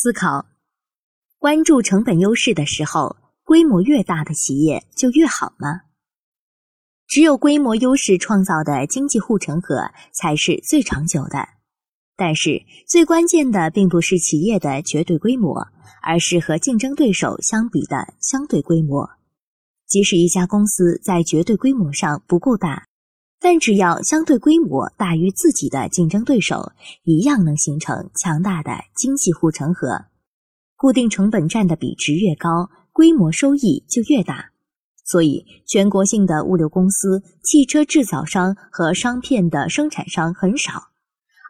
思考：关注成本优势的时候，规模越大的企业就越好吗？只有规模优势创造的经济护城河才是最长久的。但是，最关键的并不是企业的绝对规模，而是和竞争对手相比的相对规模。即使一家公司在绝对规模上不够大，但只要相对规模大于自己的竞争对手，一样能形成强大的经济护城河。固定成本占的比值越高，规模收益就越大。所以，全国性的物流公司、汽车制造商和商片的生产商很少，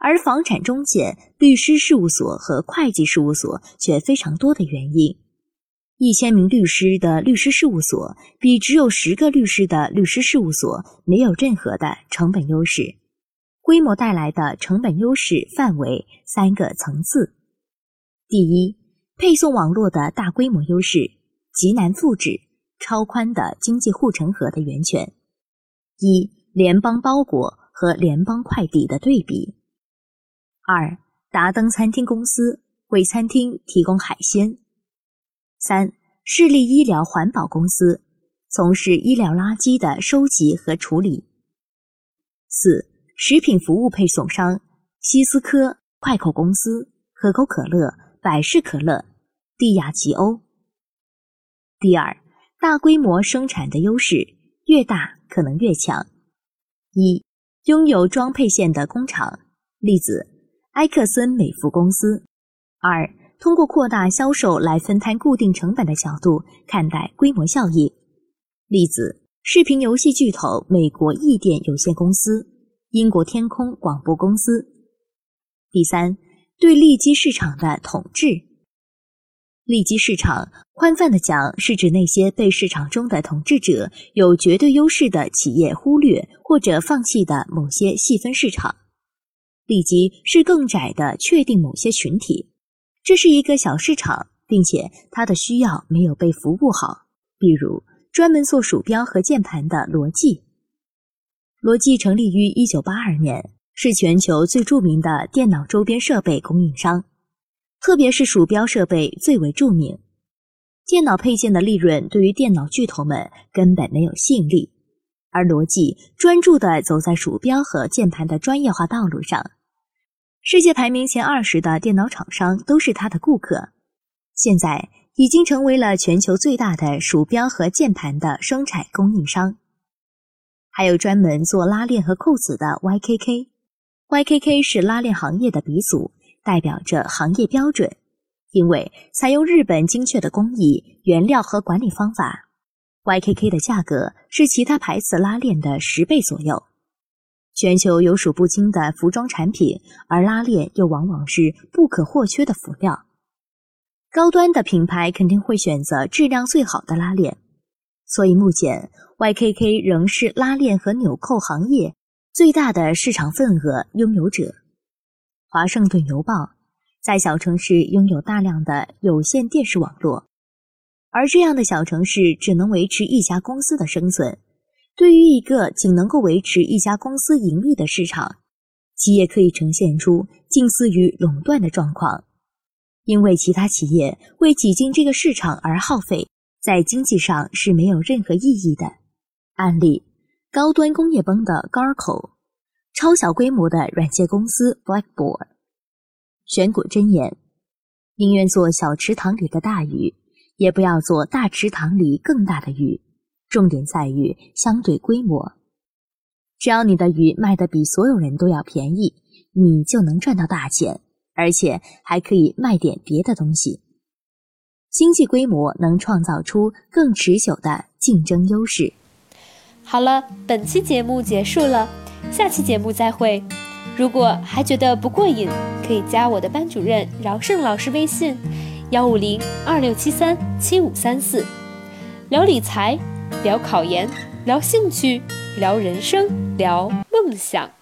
而房产中介、律师事务所和会计事务所却非常多的原因。一千名律师的律师事务所，比只有十个律师的律师事务所没有任何的成本优势。规模带来的成本优势范围三个层次：第一，配送网络的大规模优势，极难复制，超宽的经济护城河的源泉；一，联邦包裹和联邦快递的对比；二，达登餐厅公司为餐厅提供海鲜。三、市立医疗环保公司从事医疗垃圾的收集和处理。四、食品服务配送商西斯科、快口公司、可口可乐、百事可乐、蒂亚吉欧。第二，大规模生产的优势越大，可能越强。一、拥有装配线的工厂，例子埃克森美孚公司。二。通过扩大销售来分摊固定成本的角度看待规模效益。例子：视频游戏巨头美国艺电有限公司、英国天空广播公司。第三，对利基市场的统治。利基市场，宽泛的讲，是指那些被市场中的统治者有绝对优势的企业忽略或者放弃的某些细分市场。利基是更窄的确定某些群体。这是一个小市场，并且它的需要没有被服务好。比如，专门做鼠标和键盘的罗技。罗技成立于1982年，是全球最著名的电脑周边设备供应商，特别是鼠标设备最为著名。电脑配件的利润对于电脑巨头们根本没有吸引力，而罗技专注地走在鼠标和键盘的专业化道路上。世界排名前二十的电脑厂商都是他的顾客，现在已经成为了全球最大的鼠标和键盘的生产供应商。还有专门做拉链和扣子的 YKK，YKK 是拉链行业的鼻祖，代表着行业标准，因为采用日本精确的工艺、原料和管理方法，YKK 的价格是其他牌子拉链的十倍左右。全球有数不清的服装产品，而拉链又往往是不可或缺的辅料。高端的品牌肯定会选择质量最好的拉链，所以目前 YKK 仍是拉链和纽扣行业最大的市场份额拥有者。华盛顿邮报在小城市拥有大量的有线电视网络，而这样的小城市只能维持一家公司的生存。对于一个仅能够维持一家公司盈利的市场，企业可以呈现出近似于垄断的状况，因为其他企业为挤进这个市场而耗费，在经济上是没有任何意义的。案例：高端工业崩的 Garco，超小规模的软件公司 Blackboard。选股箴言：宁愿做小池塘里的大鱼，也不要做大池塘里更大的鱼。重点在于相对规模，只要你的鱼卖的比所有人都要便宜，你就能赚到大钱，而且还可以卖点别的东西。经济规模能创造出更持久的竞争优势。好了，本期节目结束了，下期节目再会。如果还觉得不过瘾，可以加我的班主任饶胜老师微信：幺五零二六七三七五三四，聊理财。聊考研，聊兴趣，聊人生，聊梦想。